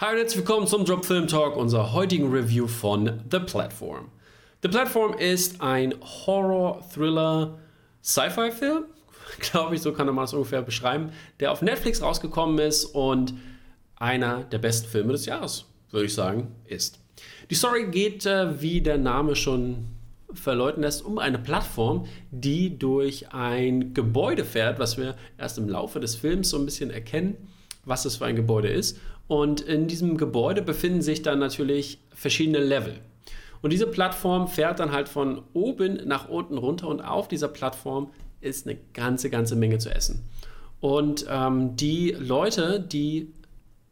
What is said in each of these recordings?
Hi und herzlich willkommen zum Drop Film Talk, unserer heutigen Review von The Platform. The Platform ist ein Horror-Thriller-Sci-Fi-Film, glaube ich, so kann man es ungefähr beschreiben, der auf Netflix rausgekommen ist und einer der besten Filme des Jahres, würde ich sagen, ist. Die Story geht, äh, wie der Name schon verleuten lässt, um eine Plattform, die durch ein Gebäude fährt, was wir erst im Laufe des Films so ein bisschen erkennen, was das für ein Gebäude ist. Und in diesem Gebäude befinden sich dann natürlich verschiedene Level. Und diese Plattform fährt dann halt von oben nach unten runter und auf dieser Plattform ist eine ganze, ganze Menge zu essen. Und ähm, die Leute, die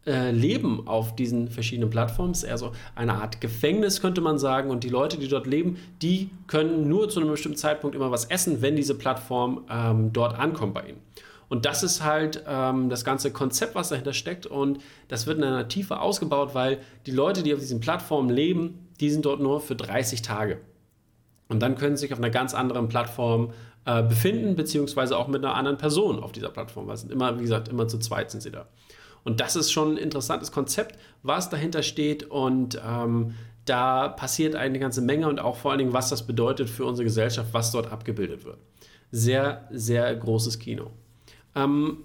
äh, leben auf diesen verschiedenen Plattformen. Ist eher so eine Art Gefängnis, könnte man sagen. Und die Leute, die dort leben, die können nur zu einem bestimmten Zeitpunkt immer was essen, wenn diese Plattform ähm, dort ankommt bei ihnen. Und das ist halt ähm, das ganze Konzept, was dahinter steckt. Und das wird in einer Tiefe ausgebaut, weil die Leute, die auf diesen Plattformen leben, die sind dort nur für 30 Tage. Und dann können sie sich auf einer ganz anderen Plattform äh, befinden, beziehungsweise auch mit einer anderen Person auf dieser Plattform. Weil sind immer, wie gesagt, immer zu zweit sind sie da. Und das ist schon ein interessantes Konzept, was dahinter steht und ähm, da passiert eine ganze Menge und auch vor allen Dingen, was das bedeutet für unsere Gesellschaft, was dort abgebildet wird. Sehr, sehr großes Kino. Ähm,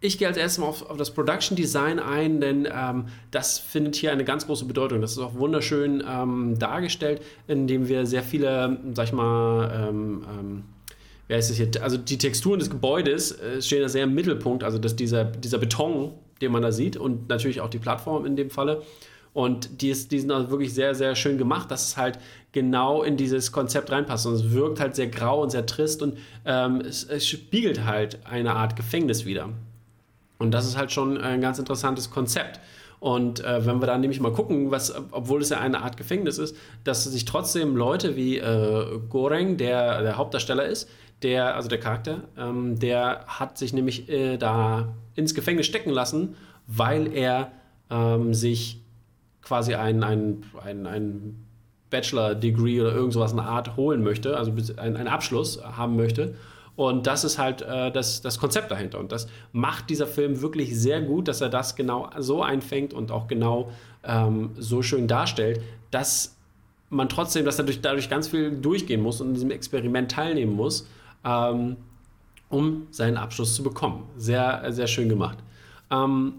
ich gehe als erstes mal auf, auf, das Production Design ein, denn ähm, das findet hier eine ganz große Bedeutung. Das ist auch wunderschön ähm, dargestellt, indem wir sehr viele, sag ich mal, ähm, ähm wie heißt es hier, also die Texturen des Gebäudes äh, stehen da sehr im Mittelpunkt, also dass dieser, dieser Beton, den man da sieht und natürlich auch die Plattform in dem Falle. Und die, ist, die sind also wirklich sehr, sehr schön gemacht, dass es halt genau in dieses Konzept reinpasst. Und es wirkt halt sehr grau und sehr trist und ähm, es, es, spiegelt halt eine Art Gefängnis wieder. Und das ist halt schon ein ganz interessantes Konzept. Und äh, wenn wir dann nämlich mal gucken, was, obwohl es ja eine Art Gefängnis ist, dass sich trotzdem Leute wie äh, Goreng, der der Hauptdarsteller ist, der, also der Charakter, ähm, der hat sich nämlich äh, da ins Gefängnis stecken lassen, weil er ähm, sich quasi ein, ein, ein, ein Bachelor-Degree oder irgend sowas in der Art holen möchte, also einen Abschluss haben möchte. Und das ist halt äh, das, das Konzept dahinter. Und das macht dieser Film wirklich sehr gut, dass er das genau so einfängt und auch genau ähm, so schön darstellt, dass man trotzdem, dass er durch, dadurch ganz viel durchgehen muss und in diesem Experiment teilnehmen muss ähm, um seinen Abschluss zu bekommen. Sehr, sehr schön gemacht. Ähm,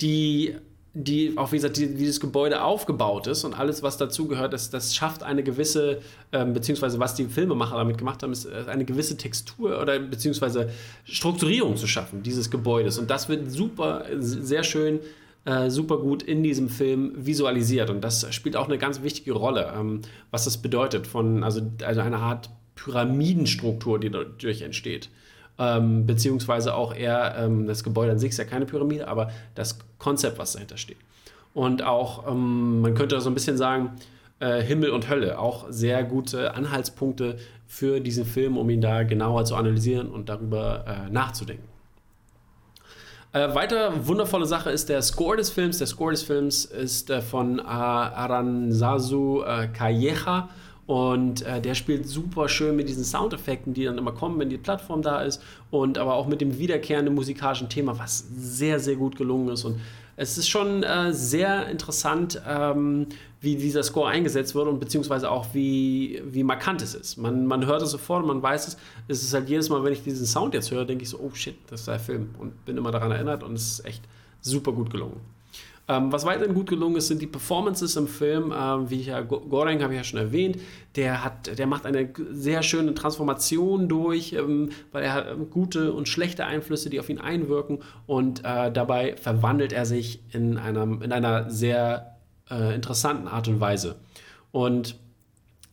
die die auch wie gesagt, die, wie das Gebäude aufgebaut ist und alles, was dazugehört, das, das schafft eine gewisse, ähm, beziehungsweise was die Filmemacher damit gemacht haben, ist äh, eine gewisse Textur oder beziehungsweise Strukturierung zu schaffen, dieses Gebäudes. Und das wird super, sehr schön, äh, super gut in diesem Film visualisiert. Und das spielt auch eine ganz wichtige Rolle, ähm, was das bedeutet, von, also, also eine Art Pyramidenstruktur, die dadurch entsteht. Ähm, beziehungsweise auch eher, ähm, das Gebäude an sich ist ja keine Pyramide, aber das Konzept, was dahinter steht. Und auch, ähm, man könnte so ein bisschen sagen, äh, Himmel und Hölle, auch sehr gute Anhaltspunkte für diesen Film, um ihn da genauer zu analysieren und darüber äh, nachzudenken. Äh, weiter wundervolle Sache ist der Score des Films. Der Score des Films ist äh, von Aranzazu äh, Calleja und äh, der spielt super schön mit diesen Soundeffekten, die dann immer kommen, wenn die Plattform da ist. Und aber auch mit dem wiederkehrenden musikalischen Thema, was sehr, sehr gut gelungen ist. Und es ist schon äh, sehr interessant, ähm, wie dieser Score eingesetzt wird und beziehungsweise auch wie, wie markant es ist. Man, man hört es sofort, man weiß es. Es ist halt jedes Mal, wenn ich diesen Sound jetzt höre, denke ich so, oh shit, das ist der Film. Und bin immer daran erinnert und es ist echt super gut gelungen. Ähm, was weiterhin gut gelungen ist, sind die Performances im Film. Ähm, wie ich ja, Goreng habe ich ja schon erwähnt, der, hat, der macht eine sehr schöne Transformation durch, ähm, weil er hat ähm, gute und schlechte Einflüsse, die auf ihn einwirken und äh, dabei verwandelt er sich in, einem, in einer sehr äh, interessanten Art und Weise. Und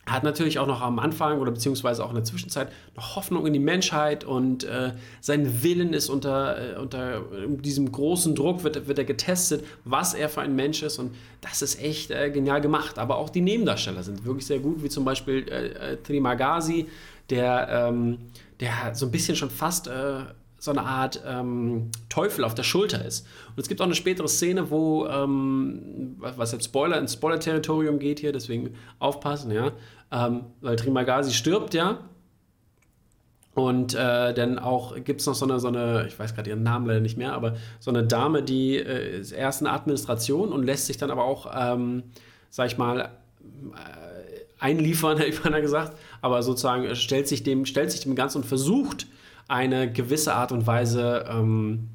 hat natürlich auch noch am Anfang oder beziehungsweise auch in der Zwischenzeit noch Hoffnung in die Menschheit und äh, sein Willen ist unter, äh, unter diesem großen Druck, wird, wird er getestet, was er für ein Mensch ist und das ist echt äh, genial gemacht. Aber auch die Nebendarsteller sind wirklich sehr gut, wie zum Beispiel äh, äh Trimagasi, der, ähm, der so ein bisschen schon fast äh, so eine Art ähm, Teufel auf der Schulter ist. Und es gibt auch eine spätere Szene, wo, ähm, was jetzt Spoiler ins Spoiler-Territorium geht hier, deswegen aufpassen, ja, ähm, weil Trimagasi stirbt ja. Und äh, dann auch gibt es noch so eine, so eine, ich weiß gerade ihren Namen leider nicht mehr, aber so eine Dame, die äh, ist erst eine Administration und lässt sich dann aber auch, ähm, sag ich mal, äh, einliefern, hätte ich mal gesagt, aber sozusagen stellt sich dem, stellt sich dem Ganzen und versucht eine gewisse Art und Weise, ähm,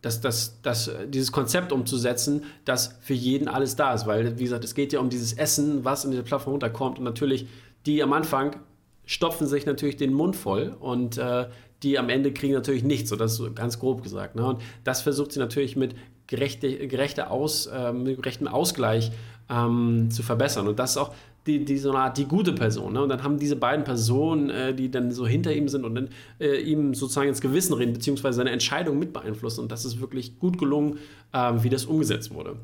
das, das, das, dieses Konzept umzusetzen, dass für jeden alles da ist. Weil, wie gesagt, es geht ja um dieses Essen, was in diese Plattform runterkommt und natürlich die am Anfang stopfen sich natürlich den Mund voll und äh, die am Ende kriegen natürlich nichts, so das ist ganz grob gesagt. Ne? Und das versucht sie natürlich mit gerechte, gerechte Aus, äh, mit gerechtem Ausgleich ähm, zu verbessern. Und das ist auch die, die so eine Art die gute Person. Ne? Und dann haben diese beiden Personen, äh, die dann so hinter ihm sind und dann äh, ihm sozusagen ins Gewissen reden, beziehungsweise seine Entscheidung mit beeinflussen. Und das ist wirklich gut gelungen, äh, wie das umgesetzt wurde.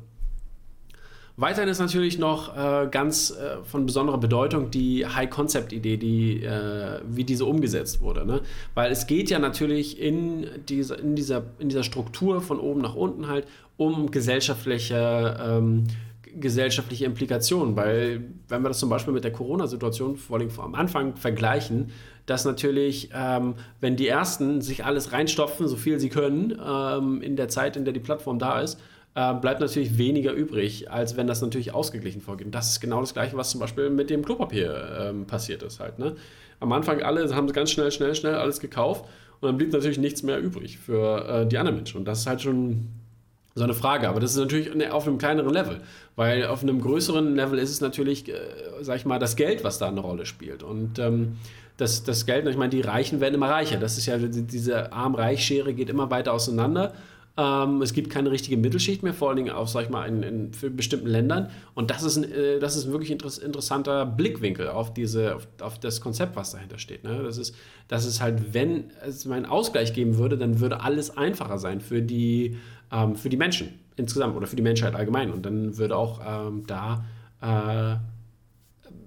Weiterhin ist natürlich noch äh, ganz äh, von besonderer Bedeutung die High-Concept-Idee, die, äh, wie diese umgesetzt wurde. Ne? Weil es geht ja natürlich in dieser, in, dieser, in dieser Struktur von oben nach unten halt um gesellschaftliche, ähm, gesellschaftliche Implikationen. Weil, wenn wir das zum Beispiel mit der Corona-Situation vor allem am Anfang vergleichen, dass natürlich, ähm, wenn die Ersten sich alles reinstopfen, so viel sie können, ähm, in der Zeit, in der die Plattform da ist, äh, bleibt natürlich weniger übrig, als wenn das natürlich ausgeglichen vorgeht. Und das ist genau das Gleiche, was zum Beispiel mit dem Klopapier ähm, passiert ist halt. Ne? Am Anfang alle haben ganz schnell, schnell, schnell alles gekauft und dann blieb natürlich nichts mehr übrig für äh, die anderen Menschen. Und das ist halt schon so eine Frage. Aber das ist natürlich auf einem kleineren Level, weil auf einem größeren Level ist es natürlich, äh, sag ich mal, das Geld, was da eine Rolle spielt. Und ähm, das, das Geld, ich meine, die Reichen werden immer reicher. Das ist ja, diese Arm-Reich-Schere geht immer weiter auseinander. Ähm, es gibt keine richtige Mittelschicht mehr, vor allen Dingen auch, sag ich mal, in, in bestimmten Ländern. Und das ist ein, äh, das ist wirklich interess interessanter Blickwinkel auf, diese, auf, auf, das Konzept, was dahinter steht. Ne? Das, ist, das ist halt, wenn es einen Ausgleich geben würde, dann würde alles einfacher sein für die, ähm, für die Menschen insgesamt oder für die Menschheit allgemein. Und dann würde auch ähm, da äh,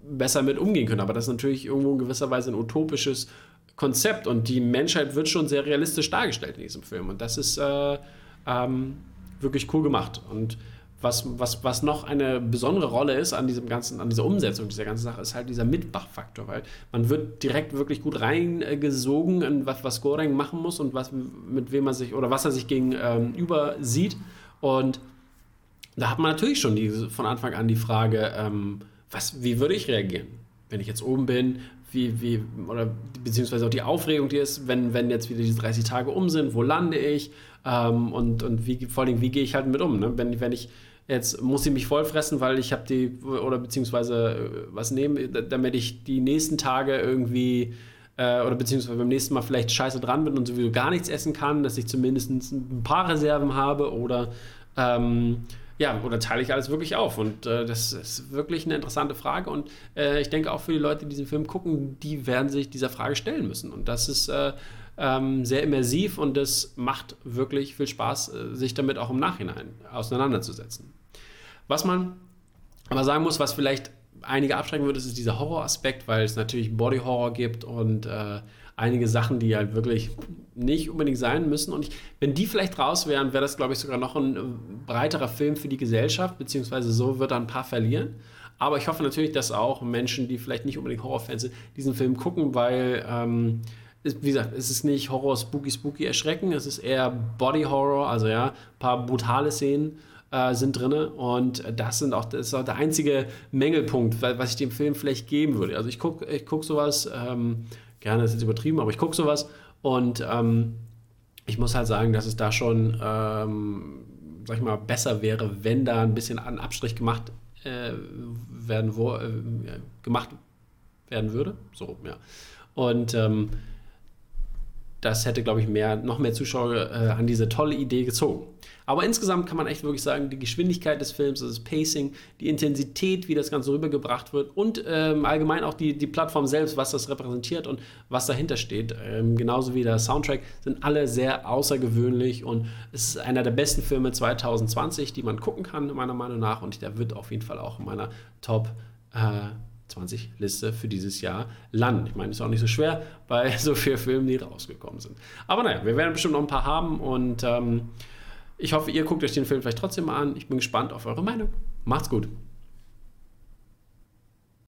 besser mit umgehen können. Aber das ist natürlich irgendwo in gewisser Weise ein utopisches Konzept und die Menschheit wird schon sehr realistisch dargestellt in diesem Film. Und das ist äh, ähm, wirklich cool gemacht. Und was, was, was noch eine besondere Rolle ist an diesem ganzen, an dieser Umsetzung dieser ganzen Sache, ist halt dieser Mitmachfaktor, weil man wird direkt wirklich gut reingesogen in was, was Goreng machen muss und was, mit wem man sich oder was er sich gegenüber ähm, sieht. Und da hat man natürlich schon die, von Anfang an die Frage, ähm, was, wie würde ich reagieren? Wenn ich jetzt oben bin, wie, wie, oder beziehungsweise auch die Aufregung, die ist, wenn, wenn jetzt wieder diese 30 Tage um sind, wo lande ich ähm, und, und wie, vor allem, wie gehe ich halt mit um, ne? wenn, wenn ich jetzt muss ich mich vollfressen, weil ich habe die, oder beziehungsweise äh, was nehmen, damit ich die nächsten Tage irgendwie äh, oder beziehungsweise beim nächsten Mal vielleicht scheiße dran bin und sowieso gar nichts essen kann, dass ich zumindest ein paar Reserven habe oder ähm, ja, oder teile ich alles wirklich auf? Und äh, das ist wirklich eine interessante Frage. Und äh, ich denke auch für die Leute, die diesen Film gucken, die werden sich dieser Frage stellen müssen. Und das ist äh, ähm, sehr immersiv und das macht wirklich viel Spaß, äh, sich damit auch im Nachhinein auseinanderzusetzen. Was man aber sagen muss, was vielleicht einige abschrecken würde, ist dieser Horroraspekt, weil es natürlich Body Horror gibt und äh, einige Sachen, die halt wirklich nicht unbedingt sein müssen. Und ich, wenn die vielleicht raus wären, wäre das, glaube ich, sogar noch ein äh, breiterer Film für die Gesellschaft, beziehungsweise so wird er ein paar verlieren. Aber ich hoffe natürlich, dass auch Menschen, die vielleicht nicht unbedingt Horrorfans sind, diesen Film gucken, weil, ähm, wie gesagt, es ist nicht Horror, Spooky, Spooky, Erschrecken, es ist eher Body Horror, also ja, ein paar brutale Szenen äh, sind drin und das sind auch, das ist auch der einzige Mängelpunkt, was ich dem Film vielleicht geben würde. Also ich gucke ich guck sowas, ähm, gerne ist jetzt übertrieben, aber ich gucke sowas und ähm, ich muss halt sagen, dass es da schon, ähm, sag ich mal, besser wäre, wenn da ein bisschen ein Abstrich gemacht äh, werden wo, äh, gemacht werden würde. So, ja. Und ähm, das hätte, glaube ich, mehr, noch mehr Zuschauer äh, an diese tolle Idee gezogen. Aber insgesamt kann man echt wirklich sagen, die Geschwindigkeit des Films, das Pacing, die Intensität, wie das Ganze rübergebracht wird und ähm, allgemein auch die, die Plattform selbst, was das repräsentiert und was dahinter steht, ähm, genauso wie der Soundtrack, sind alle sehr außergewöhnlich und es ist einer der besten Filme 2020, die man gucken kann, meiner Meinung nach. Und der wird auf jeden Fall auch in meiner Top äh, 20 Liste für dieses Jahr landen. Ich meine, ist auch nicht so schwer bei so vielen Filmen, die rausgekommen sind. Aber naja, wir werden bestimmt noch ein paar haben und ähm, ich hoffe, ihr guckt euch den Film vielleicht trotzdem mal an. Ich bin gespannt auf eure Meinung. Macht's gut.